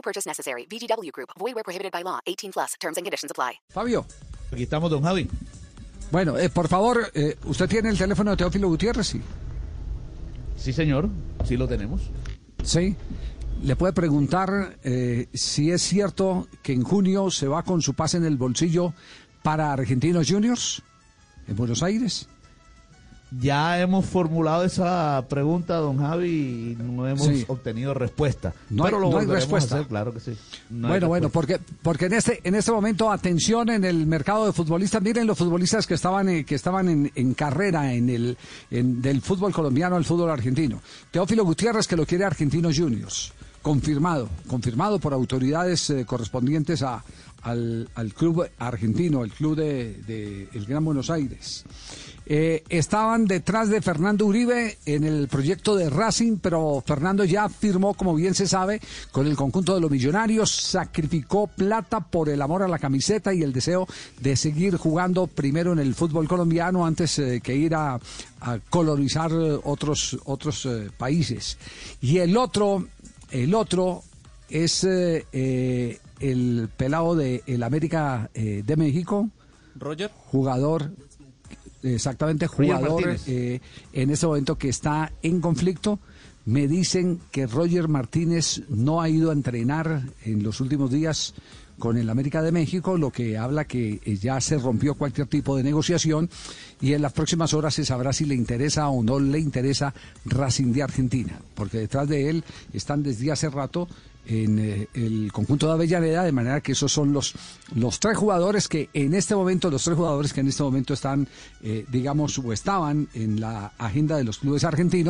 No purchase necessary. VGW Group. Void where prohibited by law. 18 plus. Terms and conditions apply. Fabio. Aquí estamos, don Javi. Bueno, eh, por favor, eh, ¿usted tiene el teléfono de Teófilo Gutiérrez? Sí. Sí, señor. Sí lo tenemos. Sí. Le puede preguntar eh, si es cierto que en junio se va con su pase en el bolsillo para Argentinos Juniors en Buenos Aires. Ya hemos formulado esa pregunta, don Javi, y no hemos Sí. obtenido respuesta. No Pero lo no hay a respuesta. hacer, claro que sí. No bueno, bueno, porque porque en este en este momento atención en el mercado de futbolistas. Miren los futbolistas que estaban eh, que estaban en, en carrera en el en- del fútbol colombiano al fútbol argentino. Teófilo Gutiérrez que lo quiere Argentinos Juniors, confirmado, confirmado por autoridades eh, correspondientes a al, al club argentino, el club de, de el Gran Buenos Aires. Eh, estaban detrás de Fernando Uribe en el proyecto de Racing, pero Fernando ya firmó, como bien se sabe, con el conjunto de los millonarios, sacrificó plata por el amor a la camiseta y el deseo de seguir jugando primero en el fútbol colombiano antes eh, que ir a, a colonizar eh, otros, otros países. Y el otro, el otro es eh, eh, el pelado de el América eh, de México, Roger. jugador, exactamente, jugador eh, en este momento que está en conflicto. Me dicen que Roger Martínez no ha ido a entrenar en los últimos días con el América de México, lo que habla que eh, ya se rompió cualquier tipo de negociación y en las próximas horas se sabrá si le interesa o no le interesa Racing de Argentina, porque detrás de él están desde hace rato en eh, el conjunto de Avellaneda, de manera que esos son los, los tres jugadores que en este momento, los tres jugadores que en este momento están, eh, digamos, o estaban en la agenda de los clubes argentinos.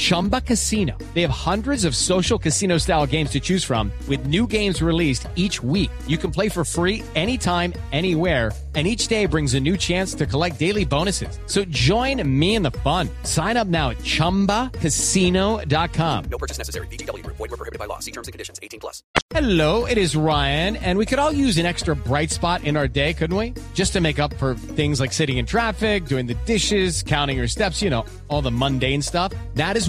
Chumba Casino. They have hundreds of social casino style games to choose from with new games released each week. You can play for free anytime, anywhere. And each day brings a new chance to collect daily bonuses. So join me in the fun. Sign up now at chumbacasino.com. No purchase necessary. Group. Void were prohibited by law. See terms and conditions. 18 plus. Hello, it is Ryan, and we could all use an extra bright spot in our day, couldn't we? Just to make up for things like sitting in traffic, doing the dishes, counting your steps, you know, all the mundane stuff. That is